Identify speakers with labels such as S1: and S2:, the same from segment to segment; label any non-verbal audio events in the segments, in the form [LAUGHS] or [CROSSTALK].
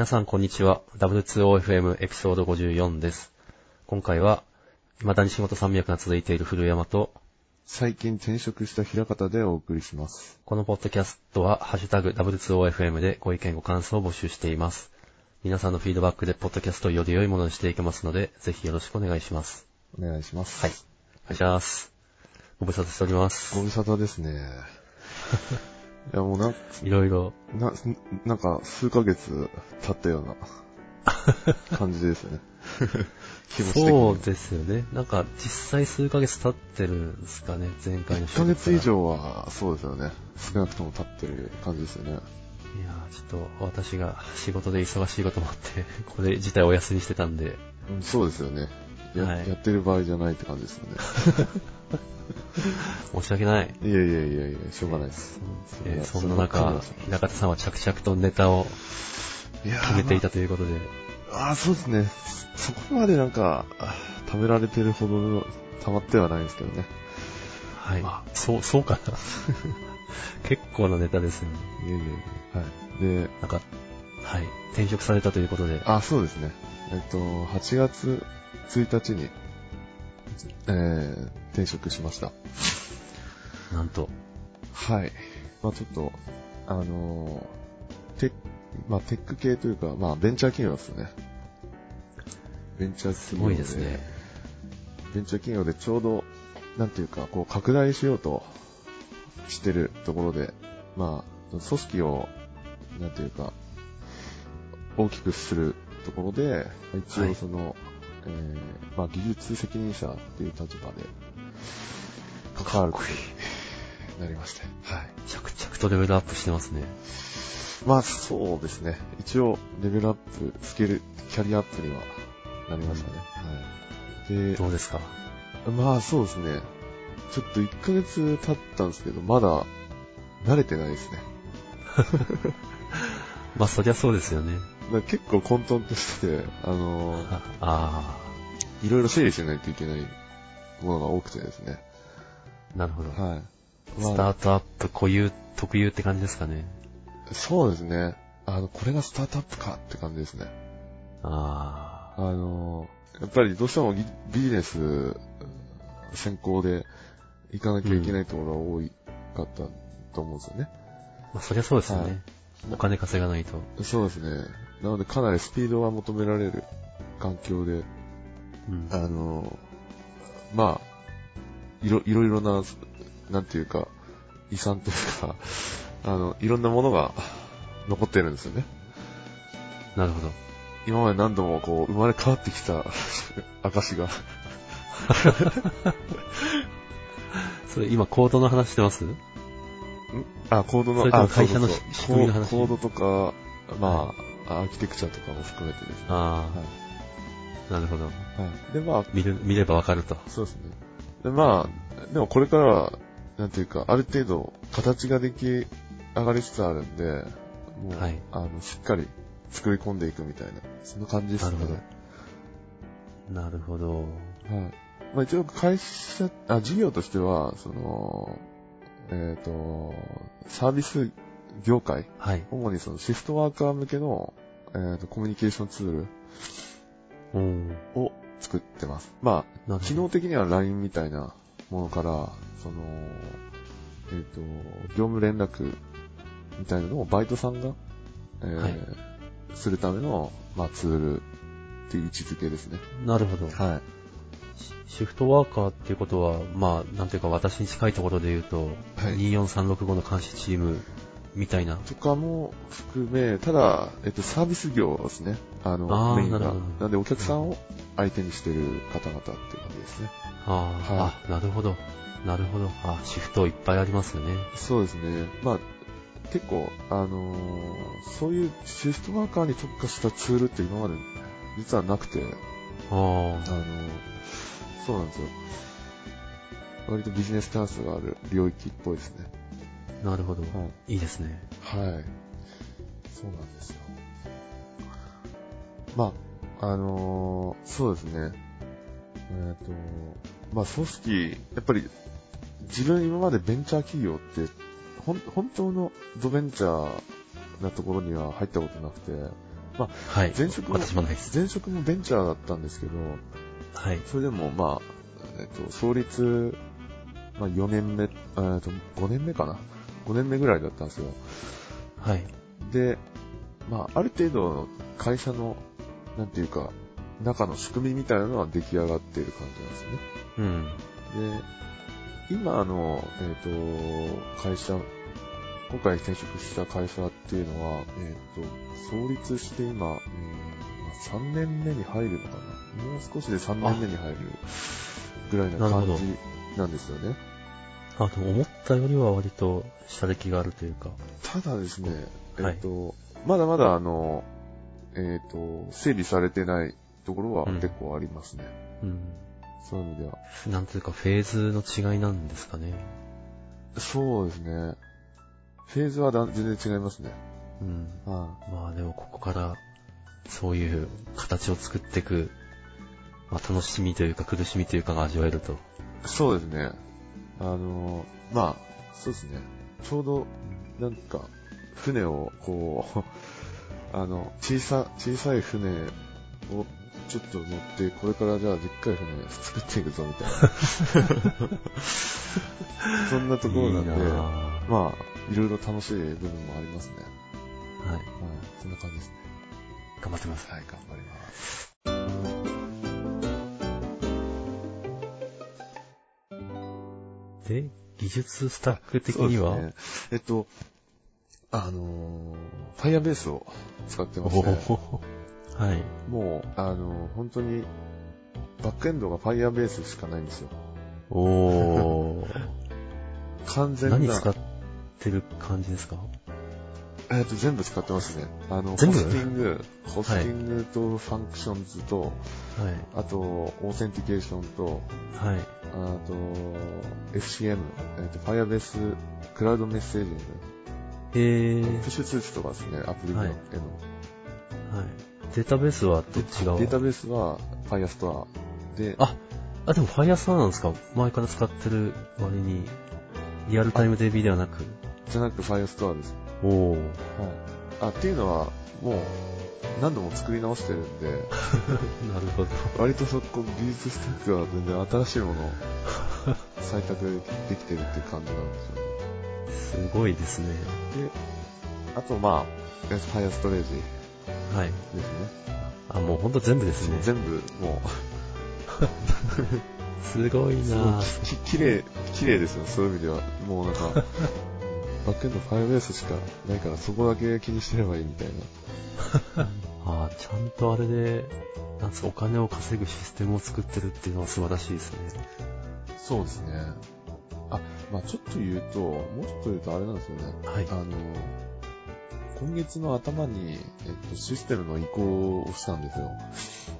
S1: 皆さんこんにちは。W2OFM エピソード54です。今回は、未だに仕事山脈が続いている古山と、
S2: 最近転職した平方でお送りします。
S1: このポッドキャストは、ハッシュタグ W2OFM でご意見ご感想を募集しています。皆さんのフィードバックでポッドキャストをより良いものにしていけますので、ぜひよろしくお願いします。
S2: お願いします。
S1: はい。お願いします。ご無沙汰しております。
S2: ご無沙汰ですね。[LAUGHS] いや、もうなん、
S1: いろいろ、
S2: な、なんか、数ヶ月経ったような感じですよね。[LAUGHS] 気持ち。
S1: そうですよね。なんか、実際数ヶ月経ってるんですかね、前回の
S2: 1ヶ月以。上は、そうですよね。少なくとも経ってる感じですよね。
S1: いやーちょっと私が仕事で忙しいこともあって、これ自体お休みしてたんで、
S2: うん、そうですよね。や,、
S1: はい
S2: やってる場合じゃないって感じですよね。[LAUGHS]
S1: 申し訳ない。
S2: いやいやいやいや、しょうがないです。
S1: えーそんな中
S2: そ、
S1: 平方さんは着々とネタを決めていたということで、
S2: ああ、そうですね。そこまでなんか、あー貯められてるほどの、溜まってはないんですけどね。
S1: はい。そう、そうかな。[LAUGHS] 結構なネタですよね。
S2: いやいやいや。はい。で、
S1: なんか、はい。転職されたということで、
S2: あ、そうですね。えっと、8月1日に、えー、転職しました。
S1: なんと、
S2: はい。まあちょっと、あのーテック、まあテック系というか、まあベンチャー企業ですね。ベンチャー
S1: す
S2: 企業
S1: ごいですね。
S2: ベンチャー企業でちょうど、なんていうか、こう、拡大しようとしてるところで、まあ、組織を、なんていうか、大きくするところで、一
S1: はい
S2: 応その、えーまあ、技術責任者っていう立場で、関わることになりまして。はい。
S1: 着々とレベルアップしてますね。
S2: まあ、そうですね。一応、レベルアップ、スケール、キャリアアップにはなりましたね。はい。で、
S1: どうですか？
S2: まあそうですね。ちょっと1ヶ月経ったんですけど、まだ慣れてないですね。[LAUGHS]
S1: まあ、そりゃそうですよね。
S2: 結構混沌としてて、あのー [LAUGHS]
S1: ああ
S2: いろいろ整理しないといけないものが多くてですね。
S1: ー、なるほど。
S2: はい。
S1: スタートアップ固有、特有って感じですかね。
S2: そうですね。あの、これがスタートアップかって感じですね。
S1: あ
S2: あのーやっぱりどうしてもビビジネス先行で行かなきゃいけないところが多いかったと思うんですよね。
S1: あ、まあ、そりゃそうですよね。
S2: はい
S1: お金稼がないと。
S2: そうですね。なのでかなりスピードが求められる環境で、
S1: うん。
S2: あの、まあ、いろ、いろいろな、なんていうか、遺産というか、あの、いろんなものが残ってるんですよね。
S1: なるほど。
S2: 今まで何度もこう、生まれ変わってきた [LAUGHS] 証が。[LAUGHS]
S1: それ今コードの話してます？
S2: あ、コードの、
S1: それとも
S2: あ、
S1: 会社の仕組みの話
S2: コードとか、まあ、アーキテクチャとかも含めてですね。
S1: あ
S2: は
S1: あ、なるほど。
S2: い。はい。で、まあ、
S1: 見る、見ればわかると。
S2: そうですね。で、まあ、でもこれからは、なんていうか、ある程度、形が出来上がりつつあるんで、もう、
S1: はい
S2: あの、しっかり作り込んでいくみたいな、そんな感じですね。
S1: なるほなるほど。
S2: はい。まあ一応会社、あ、事業としては、その、えっ、と、サービス業界、
S1: はい。
S2: 主にそのシフトワーカー向けの、えっ、と、コミュニケーションツー
S1: うん。
S2: ルを作ってます。まあ、機能的には LINE みたいなものから、その、えっ、と、業務連絡みたいなのをバイトさんが、えー
S1: はい
S2: するための、まあ、ツールっていう位置づけですね。
S1: なるほど。
S2: はい。
S1: シフトワーカーっていうことは、まあ、なんていうか私に近いところで言うと、
S2: はい
S1: 24365の監視チームみたいな。
S2: とかも含め、ただ、えっと、サービス業ですね。あの、
S1: あー
S2: メインが
S1: な
S2: んで、お客さんを相手にしてる方々っていう感じですね。
S1: ああ、
S2: は
S1: あ、なるほど。なるほど。あ、シフトいっぱいありますよね。
S2: そうですね。まあ、結構、あのーそういうシフトワーカーに特化したツールって今まで実はなくて、
S1: あ
S2: あのーそうなんですよ。割とビジネスチャンスがある領域っぽいですね。
S1: あ、なるほど。
S2: はい。
S1: いいですね。
S2: はい。そうなんですよ。まあ、あのーそうですね。えっ、と、まあ、組織、やっぱり、自分今までベンチャー企業って、ほん、本当のドベンチャーなところには入ったことなくて、まあ、
S1: はい。
S2: 前職も、
S1: 私もないです。
S2: 前職もベンチャーだったんですけど、
S1: はい。
S2: それでもまあ、えっと、創立、まあ4年目、えっと、5年目かな ?5 年目ぐらいだったんですよ。
S1: はい。
S2: で、まあ、ある程度の会社の、なんていうか、中の仕組みみたいなのは出来上がっている感じなんですよね。
S1: うん。
S2: で、今の、えっ、と、会社、今回転職した会社っていうのは、えっ、と、創立して今、3年目に入るのかなもう少しで3年目に入るぐらいな感じなんですよね。
S1: あ、でも思ったよりは割と、下歴があるというか。
S2: ただですね、えっ、
S1: はい
S2: と、まだまだあの、えっ、と、整備されてないところは
S1: うん
S2: 結構ありますね。
S1: うん。
S2: そういう意味では。
S1: なんというか、フェーズの違いなんですかね。
S2: そうですね。フェーズはだ全然違いますね。
S1: うん。
S2: は
S1: まあでもここから、そういう形を作っていく、まあ楽しみというか苦しみというかが味わえると。
S2: い。そうですね。あの、まあ、そうですね。ちょうど、なんか、船を、こう、[LAUGHS] あの、小さ、小さい船をちょっと乗って、これからじゃあでっかい船作っていくぞ、みたいな。[LAUGHS] そんなところなんで、
S1: いい
S2: まあ、いろいろ楽しい部分もありますね。
S1: はい。
S2: はい。そんな感じですね。
S1: 頑張ってます。
S2: はい、頑張ります。
S1: で、技術スタック的には、
S2: そうですね、えっと、あのー、Firebase を使ってまして、
S1: はい。
S2: もう、あのー、本当に、バックエンドが Firebase しかないんですよ。
S1: おー。[LAUGHS]
S2: 完全な。
S1: 何使ってる感じですか？
S2: えっと、全部使ってますね。あの、ホスティング、ホスティングと Functions と、
S1: はい。
S2: あと、 Authentication と、
S1: はい。
S2: あと、FCM、えっと、Firebase Cloud Messaging、
S1: えー、
S2: プッシュ通知とかですね、アプリの
S1: はい。はい。データベースはどっちが
S2: データベースは Firestore で、
S1: あ、あ、でも Firestore なんですか？前から使ってる割に、リアルタイム DB ではなく。
S2: じゃなく Firestore です。
S1: おー。
S2: はい。あ、っていうのは、もう、何度も作り直してるんで、[LAUGHS]
S1: なるほど。
S2: 割とそこ、技術スタックは全然新しいものを採択できてるっていう感じなんですよね。
S1: すごいですね。
S2: で、あとまあ、Fire ストレージ
S1: はい。
S2: ですね。
S1: あ、もうほんと全部ですね。
S2: 全部、もう、[LAUGHS] すごい
S1: なぁ。[LAUGHS]
S2: ききれい、きれいですよ、そういう意味では。もうなんか、バックエンド Firebase しかないから、そこだけ気にしてればいいみたいな。[LAUGHS]
S1: あちゃんとあれで、なんですか、お金を稼ぐシステムを作ってるっていうのは素晴らしいですね。
S2: そうですね。あ、まあちょっと言うと、もうちょっと言うとあれなんですよね。
S1: はい
S2: あ。の、今月の頭に、えっと、システムの移行をしたんですよ。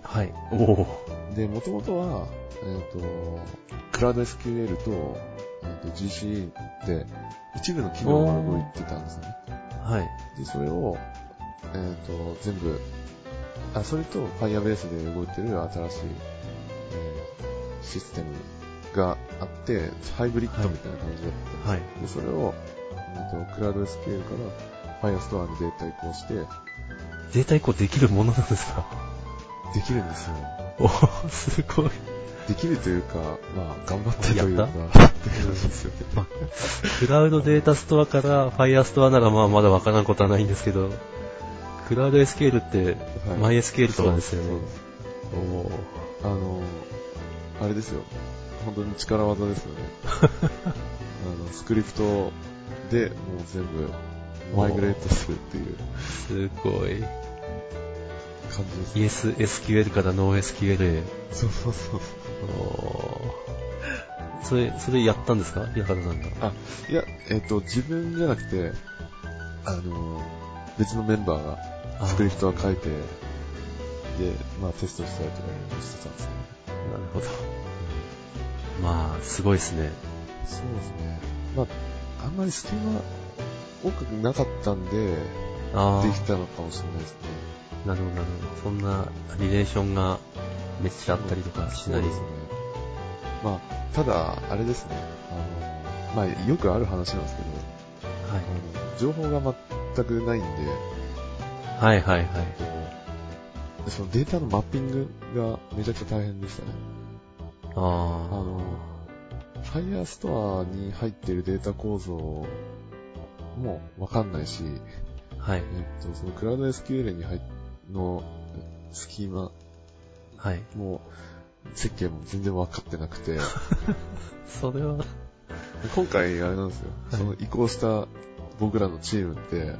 S1: はい。おお。
S2: で、もともとは、えっと、クラウド SQL と、えっと、GCE で、一部の機能が動いてたんですよね。
S1: はい。
S2: で、それを、えっと、全部、あ、それと Firebase で動いてる新しい、えーシステムがあって、ハイブリッドみたいな感じです
S1: はい。
S2: で、それを、えっと、クラウド SQL から Firestore にデータ移行して、
S1: データ移行できるものなんですか？
S2: できるんですよ。
S1: おお、すごい。
S2: できるというか、まあ、頑張ってというか、
S1: やっ
S2: って感じですよね。
S1: クラウドデータストアから Firestore ならまあまだわからんことはないんですけど、クラウド SQL って
S2: はい
S1: MySQL とかですよね。
S2: そう。あの、あれですよ。本当に力技ですよね。[LAUGHS] あの、スクリプトでもう全部マイグレートするっていう
S1: すごい。
S2: 感じです。
S1: ESSQL から NoSQL へ。
S2: そうそうそう。
S1: それ、それやったんですか？平方さんが。
S2: あ、いや、えっ、と、自分じゃなくて、あの、別のメンバーがスクリプトは書いて、で、まあテストしたりとかしてたんですね。
S1: なるほど。まあ、すごいですね。
S2: そうですね。まあ、あんまり隙間多くなかったんで。できたのかもしれないですね。
S1: なるほど、なるほど。そんなリレーションがめっちゃあったりとかしない。
S2: そうですね。まあ、ただ、あれですね。あの、まあ、よくある話なんですけど、
S1: はい。
S2: あの情報が全くないんで、
S1: はいはいはい。
S2: そのデータのマッピングがめちゃくちゃ大変でしたね。あ
S1: あ
S2: の、Firestore に入ってるデータ構造もわかんないし、
S1: あ。はい。
S2: えっと、そのクラウド SQL に入っのスキーマ
S1: はい。
S2: も設計も全然わかってなくて、[LAUGHS]
S1: それは、
S2: 今回あれなんですよ、
S1: はい
S2: その移行した僕らのチームって、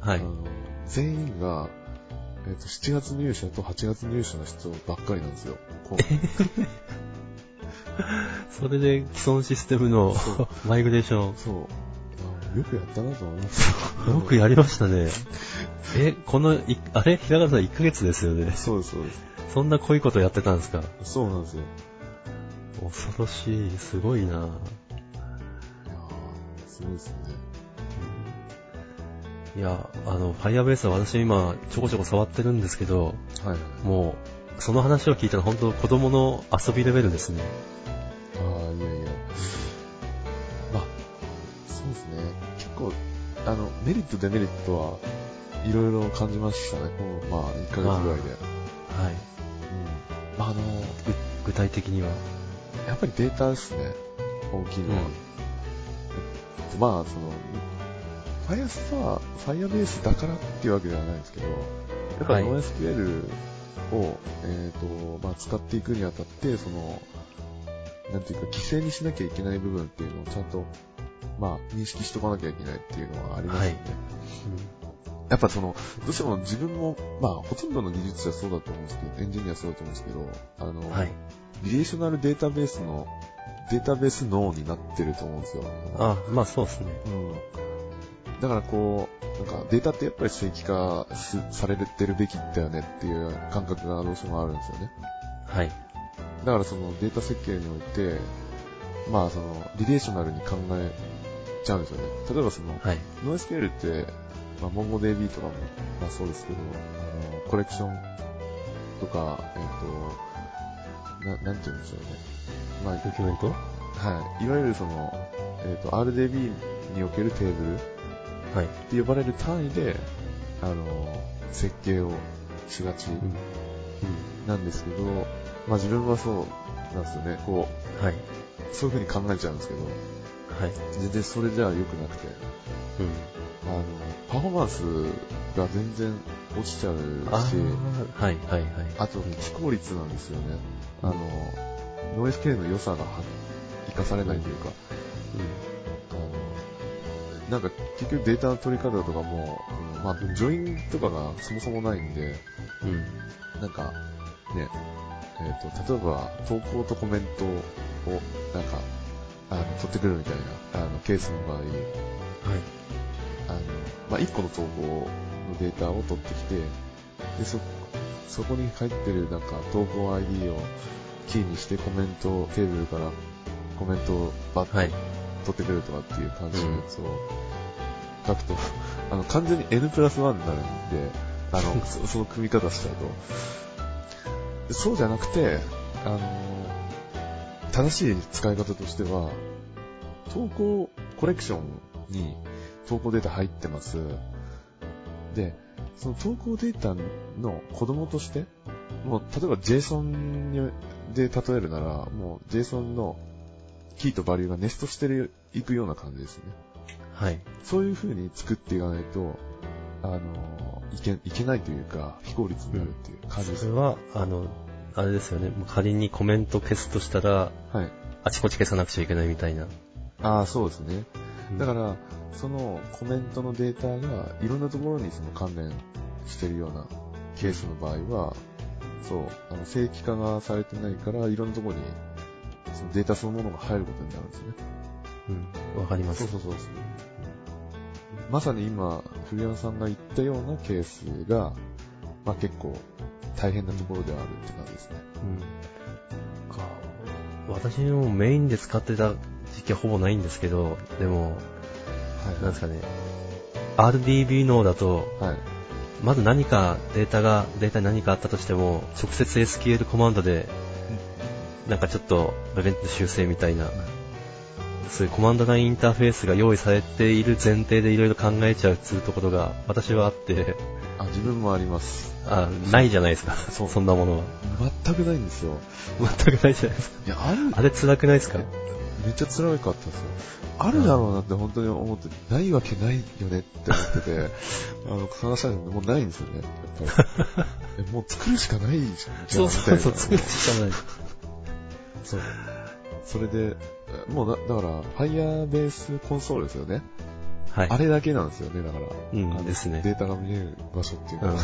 S1: はい
S2: あ。の全員が、えっと7月入社と8月入社の人ばっかりなんですよ。[LAUGHS]
S1: それで既存システムの
S2: そ
S1: マイグレーション、
S2: そう。あよくやったなと思います。
S1: よくやりましたね。[LAUGHS] え、この、いあれ？平川さん1ヶ月ですよね。
S2: そうです、そうです。
S1: そんな濃いことやってたんですか？
S2: そうなんですよ。
S1: 恐ろしい。すごいな
S2: いやーすごいですね。
S1: いや、あの、Firebase は私今ちょこちょこ触ってるんですけど、
S2: はいはい。
S1: もう、その話を聞いたら本当子供の遊びレベルですね。
S2: メリット、デメリットはいろいろ感じましたね。この、まあ、1ヶ月ぐらいで。
S1: はい。
S2: うん。まあ、あの、
S1: ぐ具体的には？
S2: やっぱりデータですね。大きいのは。
S1: うん
S2: えっとまあ、その、Firestore、Firebase だからっていうわけではないんですけど、やっぱり
S1: はい
S2: NoSQL を、えっ、と、まあ、使っていくにあたって、その、なんていうか、規制にしなきゃいけない部分っていうのをちゃんと、まあ、認識しとかなきゃいけないっていうのはありますよね。やっぱその、どうしても自分も、まあ、ほとんどの技術はそうだと思うんですけど、エンジニアはそうだと思うんですけど、あの、
S1: はい。
S2: リレーショナルデータベースの、データベース脳になってると思うんですよ。
S1: あ、まあそうですね。
S2: うん。だからこう、なんかデータってやっぱり正規化すされてるべきだよねっていう感覚がどうしてもあるんですよね。
S1: はい。
S2: だからそのデータ設計において、まあその、リレーショナルに考えちゃうんですよね。例えばその、
S1: はい。
S2: NoSQL って、まあ、MongoDB とかも、まあそうですけど、あの、コレクションとか、えっ、と、な、なんて言うんでしょうね。まあ、
S1: ドキュメント？
S2: はい。いわゆるその、えっ、と、RDB におけるテーブルっ
S1: はい。
S2: て呼ばれる単位で、あの、設計をしがち
S1: うん。うん。
S2: なんですけど、まあ自分はそうなんですよね。こ
S1: はい。
S2: う、そういう風に考えちゃうんですけど、
S1: はい。
S2: 全然それじゃ良くなくて、
S1: うん。
S2: あの、パフォーマンスが全然落ちちゃうし、
S1: はい、はい、はい。
S2: あと、非効率なんですよね。あの、ノイズ系の良さがは活かされないというか、あの、なんか結局データの取り方とかも、うんまあ、ジョインとかがそもそもないんで、
S1: うん。うん。
S2: なんか、ね、えっ、と、例えば、投稿とコメントを、なんか、あの、取ってくるみたいな、あの、ケースの場合、
S1: はい。
S2: あの、まあ、1個の投稿のデータを取ってきて、で、そ、そこに入ってるなんか投稿 ID をキーにしてコメントをテーブルからコメントをバッと
S1: はい。
S2: 取ってくるとかっていう感じのやつを書くと、[LAUGHS] あの、完全に N プラス1になるんで、あの、[LAUGHS] そその組み方しちゃうと。でそうじゃなくて、あの、正しい使い方としては、投稿コレクションに投稿データ入ってます。で、その投稿データの子供として、もう例えば JSON にで例えるなら、もう JSON のキーとバリューがネストしてるいくような感じですね。
S1: はい。
S2: そういう風に作っていかないと、あの、いけ、いけないというか、非効率になるっていう感じですね。
S1: それは、あの、あれですよね。仮にコメント消すとしたら、
S2: はい。
S1: あちこち消さなくちゃいけないみたいな。
S2: ああ、そうですね。だか
S1: ら、
S2: ら、そのコメントのデータがいろんなところにその関連してるようなケースの場合は、そう、あの正規化がされてないから、いろんなところにそのデータそのものが入ることになるんですね。
S1: うん。わかります。
S2: そうそうそう。まさに今、古山さんが言ったようなケースが、まあ結構大変なところではあるって感じですね。
S1: うん。か私もメインで使ってた時期はほぼないんですけど、でも、
S2: はい
S1: なんですかね。RDB 脳だと、
S2: はい。
S1: まず何かデータが、データに何かあったとしても、直接 SQL コマンドで、なんかちょっと、部分修正みたいな、そういうコマンドラインインターフェースが用意されている前提でいろいろ考えちゃうっていうところが私はあって、
S2: あ、自分もあります。
S1: あ、ないじゃないですか。
S2: そう
S1: そんなものは。
S2: 全くないんですよ。
S1: 全くないじゃないですか。
S2: いや、ある、
S1: あれ辛くないですか？
S2: めっちゃ辛かったですよ。あるだろうなって本当に思って、ないわけないよねって思ってて、[LAUGHS] あの、探したらもうないんですよね、やっぱり。[LAUGHS] えもう作るしかないじゃん、
S1: そうそうそう、作るしかない。
S2: そう。それで、もうだ、だから、Firebase コンソールですよね。
S1: はい。
S2: あれだけなんですよね、だから。
S1: うんですね
S2: データが見える場所っていう
S1: うん
S2: か。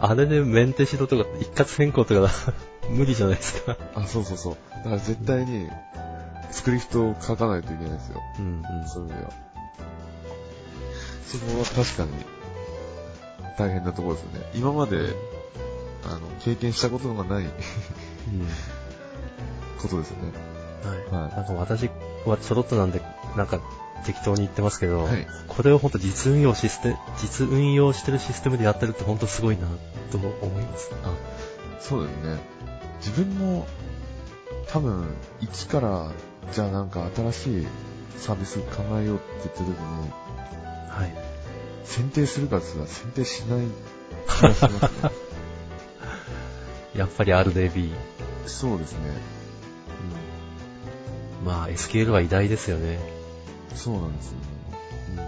S2: [LAUGHS]
S1: あれでメンテシドとか一括変更とか [LAUGHS] 無理じゃないですか。
S2: あ、そうそうそう。だから絶対に、スクリプトを書かないといけないんですよ。
S1: うん
S2: そういう意味では。そこは確かに、大変なところですよね。今まで、あの、経験したことがない
S1: うん。うん。
S2: ことですよね。はい
S1: はい。なんか私はちょろっとなんで、なんか適当に言ってますけど、
S2: はい
S1: これを本当実運用システム、実運用してるシステムでやってるって本当すごいなと思います。
S2: あ、そうですね。自分も、多分、一から、じゃあなんか新しいサービス考えようって言った時に、
S1: はい。
S2: 選定するかって言ったら選定しない気がしますね。[LAUGHS]
S1: やっぱり RDB。
S2: そうですね。
S1: まあ SQL は偉大ですよね。
S2: うん。そうなんですよね。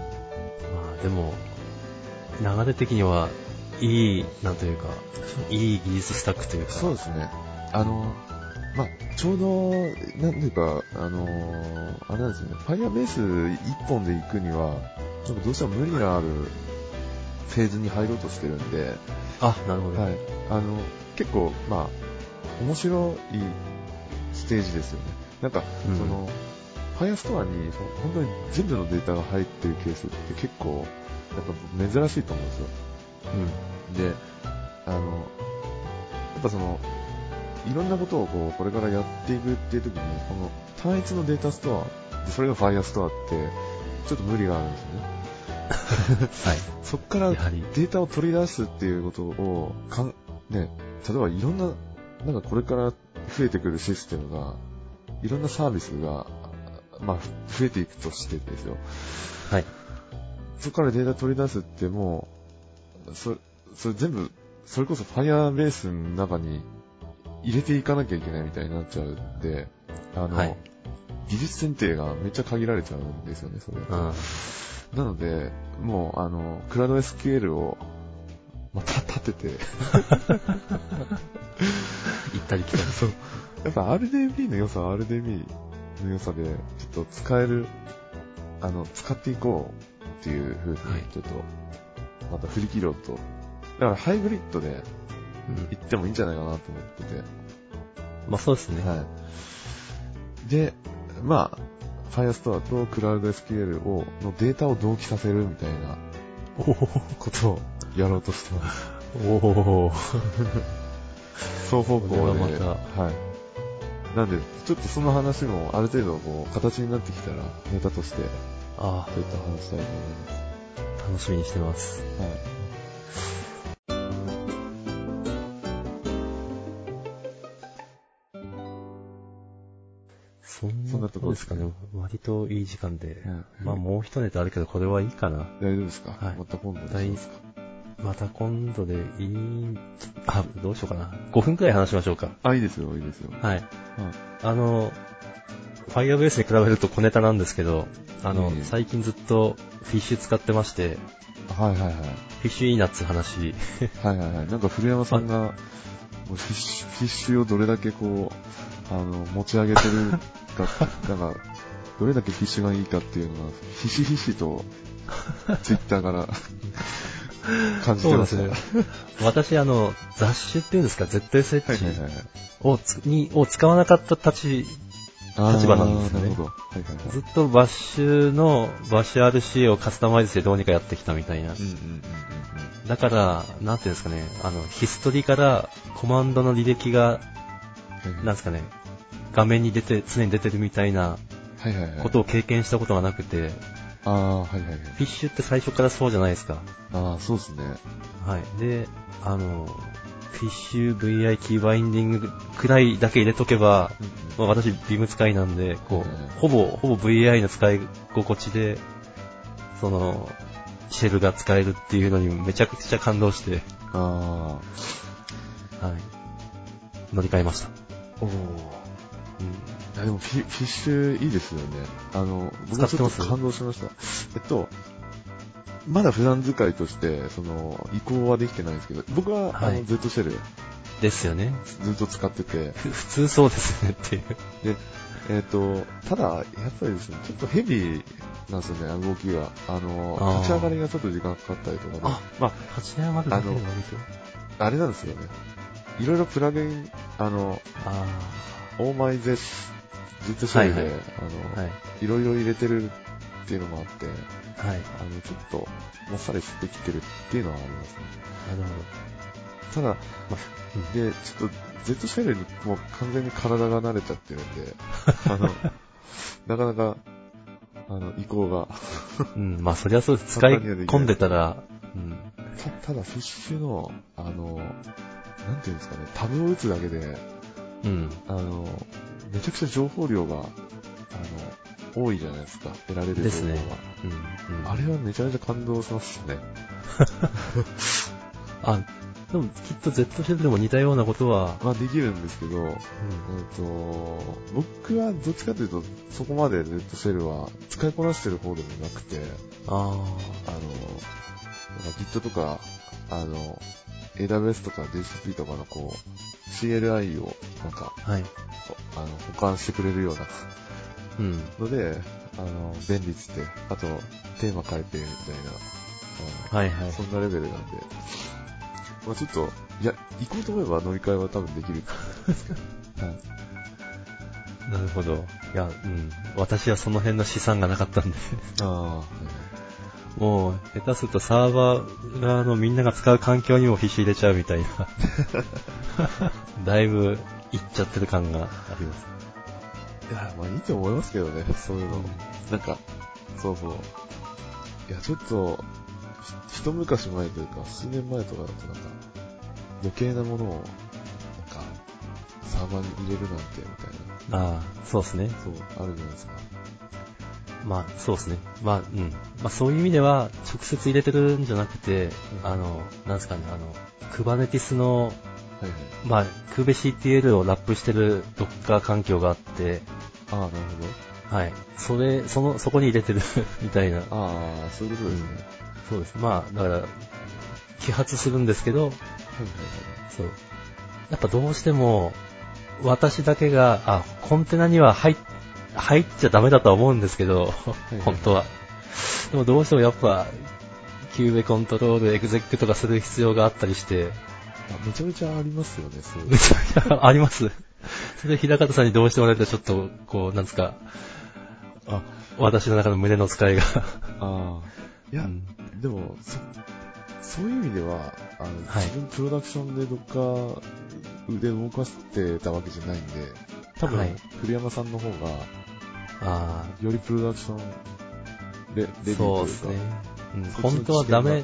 S1: まあでも、流れ的には、いい、なんというか、いい技術スタックというか。
S2: そうですね。あの、まあ、ちょうど、なんていうか、あのあれなんですよね、Firebase 一本で行くには、なんかどうしても無理があるフェーズに入ろうとしてるんで、
S1: あ、なるほど。
S2: はい。あの、結構、まあ、面白いステージですよね。なんか、
S1: うん
S2: その、Firestore にその本当に全部のデータが入ってるケースって結構、やっぱ珍しいと思うんですよ。
S1: うん。
S2: で、あの、やっぱその、いろんなことをこう、これからやっていくっていう時に、この単一のデータストア、でそれが Firestore って、ちょっと無理があるんですよね。[LAUGHS]
S1: はい。
S2: そこからデータを取り出すっていうことを、かん、ね、例えばいろんな、なんかこれから増えてくるシステムが、いろんなサービスが、まあ、ふ増えていくとしてですよ。
S1: はい。
S2: そこからデータ取り出すってもう、それ、それ全部、それこそ Firebase の中に入れていかなきゃいけないみたいになっちゃうんで、あの、
S1: はい
S2: 技術選定がめっちゃ限られちゃうんですよね、それ。
S1: うん。
S2: なので、もう、あの、クラウド SQL を、また立てて、[LAUGHS]
S1: 行ったり来たり。[LAUGHS]
S2: そう。やっぱ RDB の良さは RDB の良さで、ちょっと使える、あの、使っていこうっていう風に
S1: はい、
S2: ちょっと、また振り切ろうと。だからハイブリッドで
S1: うん
S2: 行ってもいいんじゃないかなと思ってて。
S1: まあそうですね。
S2: はい。で、まあ、Firestore と CloudSQL を、のデータを同期させるみたいなことをやろうとしてます。
S1: おお [LAUGHS]
S2: 双方向で。
S1: これはまた
S2: はい。なんで、ちょっとその話もある程度こう、形になってきたら、ネタとして、
S1: あ
S2: そういった話したいと思います。
S1: あ、楽しみにしてます。
S2: はい。
S1: そんな
S2: なとこでか
S1: とこですすかね。割といい時間で。
S2: うん
S1: まあもう一ネタあるけど、これはいいかな。
S2: 大丈夫ですか？
S1: はい
S2: また今度にしますか
S1: また今度でいい、あ、どうしようかな。5分くらい話しましょうか。
S2: あ、いいですよ、いいですよ。
S1: はい。
S2: はい。
S1: あの、Firebase に比べると小ネタなんですけど、あの、
S2: いえいえ
S1: 最近ずっとフィッシュ使ってまして、
S2: はいはいはい。
S1: フィッシュいいなっつう話。
S2: はいはいはい。なんか古山さんが、もうフィッシュ、フィッシュをどれだけこう、あの、持ち上げてるか、[LAUGHS] なんか、どれだけフィッシュがいいかっていうのが、ひしひしと、ツイッターから感じてました。
S1: そう私、あの、雑種っていうんですか、
S2: はいはいはい
S1: ZSH
S2: はい。
S1: をつにを使わなかった立ち、立場なんですよね
S2: なるほど。はいはいはい。
S1: ずっとバッシュの、バッシュ RC をカスタマイズしてどうにかやってきたみたいなだから、なんていうんですかね、あの、ヒストリからコマンドの履歴が、
S2: うん。
S1: なんですかね、画面に出て、常に出てるみたいな。ことを経験したことがなくて、
S2: ああ、はいはいはい。
S1: フィッシュって最初からそうじゃないですか。
S2: ああ、そうですね。
S1: はい。で、あの、フィッシュ VI キーバインディングくらいだけ入れとけば、まあ、私、ビーム使いなんで、こ
S2: うん
S1: う、ほぼ、ほぼ VI の使い心地で、その、シェルが使えるっていうのにめちゃくちゃ感動して、
S2: あ
S1: はい。乗り換えました。
S2: あ。おお。
S1: うん。
S2: いやでもフィフィッシュいいですよね。あの、僕ちょっと感動しました。えっと、まだ普段使いとして、その、移行はできてないんですけど、僕は、あの、
S1: はい
S2: Z シェル
S1: ですよね。
S2: ずっと使ってて、
S1: ふ普通そうですねっていう。
S2: で、えっ、と、ただ、やっぱりですね、ちょっとヘビーなんですよね、動きが。あの、
S1: あー
S2: 立ち上がりがちょっと時間かかったりとかで、
S1: あ
S2: ま
S1: 立ち上がるだけで割と。
S2: あ、あれなんですよね。いろいろプラグイン、あの、
S1: あ
S2: オーマイゼス、Z シェルで、
S1: はいはい
S2: あの、
S1: あ、はい。
S2: いろいろ入れてるっていうのもあって、
S1: はい。
S2: あの、ちょっと、もっさりしてきてるっていうのはありますね。
S1: なる
S2: ただ、
S1: ほど。まあ、
S2: で、ちょっと、Z シェルにもう完全に体が慣れちゃってるんで、[LAUGHS] あの、なかなか、あの、移行が、[LAUGHS]
S1: うん、うんまあそりゃそうです、使い込んでたら、うん。
S2: たただ、フィッシュの、あの、なんていうんですかね、タブを打つだけで、
S1: うん。
S2: あの、めちゃくちゃ情報量が、あの、多いじゃないですか、得られる情報が。
S1: ですねうん。うん、
S2: あれはめちゃめちゃ感動しますね。[LAUGHS]
S1: あ、でもきっと Z シェルでも似たようなことは、
S2: まあできるんですけど、
S1: うん
S2: えっと、僕はどっちかというと、そこまで Z シェルは使いこなしてる方でもなくて、
S1: あ
S2: あの、なんか Git とか、あの、AWS とか GCP とかのこう、CLI をなんか、
S1: あ、はい。
S2: あの、保管してくれるような
S1: うん。
S2: ので、あの、便利っつって、あと、テーマ変えてみたいな、
S1: はいはい
S2: うん。そんなレベルなんで、まあちょっと、いや、行こうと思えば乗り換えは多分できると思うんですけど、[LAUGHS] はい。
S1: なるほど。いや、うん。私はその辺の資産がなかったんで、
S2: ああ、はい
S1: もう、下手するとサーバー側のみんなが使う環境にもフィッシュ入れちゃうみたいな。[LAUGHS] だいぶ、いっちゃってる感があります。
S2: いや、まあいいと思いますけどね、そういうの。
S1: うん
S2: なんか、そうそう。いや、ちょっと、ひ一昔前というか、数年前とかだとなんか、余計なものを、なんか、サーバーに入れるなんて、みたいな。
S1: ああ、そうですね。
S2: そう、あるじゃないですか。
S1: まあ、そうですね。まあ、うん。まあ、そういう意味では、直接入れてるんじゃなくて、
S2: うん
S1: あの、なんですかね、あの、Kubernetes の、
S2: はいはい。
S1: まあ、KubeCTL をラップしてる Docker 環境があって、
S2: ああ、なる
S1: はい。それ、その、そこに入れてる [LAUGHS] みたいな。
S2: ほど。ああ、そういうことですね。
S1: そうです。まあ、だから、揮発するんですけど、
S2: はいはい
S1: そう。やっぱどうしても、私だけが、あ、コンテナには入っ、入っちゃダメだとは思うんですけど、
S2: いはい
S1: 本当は。でもどうしてもやっぱ、 kube control、 exec とかする必要があったりして、
S2: めちゃめちゃありますよね、そう
S1: めちゃめちゃあります。それで、平方さんにどうしてもらえたらちょっと、こう、なんですか、あ、私の中の胸のつかえが。
S2: ああ。いや、
S1: うん
S2: でも、そ、そういう意味では、あの、
S1: はい
S2: 自分プロダクションでどっか腕動かしてたわけじゃないんで、多分、
S1: はい
S2: 古山さんの方が、
S1: あ
S2: よりプロダクションレレ
S1: あ、
S2: ディー
S1: そう
S2: というか、
S1: ですね。うん、本当はダメ、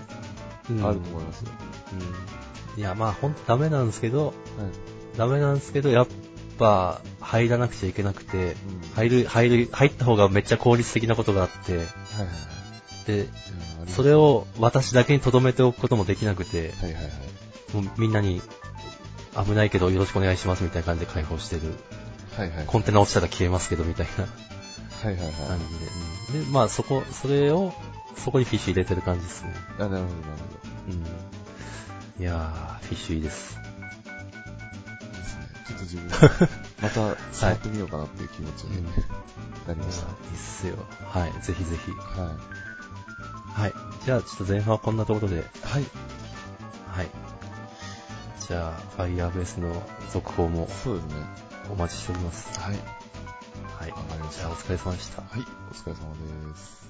S1: うん
S2: あると思いますよ。
S1: うん。いや、まあ、ほんとダメなんですけど、
S2: はい。
S1: ダメなんですけど、やっぱ、入らなくちゃいけなくて、
S2: うん
S1: 入る、入る、入った方がめっちゃ効率的なことがあって、
S2: はいはいはい。
S1: で、それを私だけに留めておくこともできなくて、
S2: はいはいはい。
S1: もうみんなに、危ないけどよろしくお願いしますみたいな感じで開放してる。
S2: はいはい。
S1: コンテナ落ちたら消えますけどみたいな
S2: はいはいはい。
S1: 感じで。うんで、まあそこ、それを、そこにフィッシュ入れてる感じですね。
S2: あ、なるほどなる
S1: うん。いやー、フィッシュいいです。
S2: ほど。ですね。ちょっと自分、[LAUGHS] また触ってみようかなっていう気持ちに
S1: うん
S2: なりました。
S1: いいっすよ。はい、ぜひぜひ。
S2: は
S1: はい。じゃあ、ちょっと前半はこんなところで、
S2: い。はい。
S1: はい。じゃあ、Firebase の続報も
S2: そうですね。
S1: お待ちしております。
S2: はい。
S1: はい。
S2: わかりました
S1: じゃあ、お疲れ様でした。
S2: はい。お疲れ様です。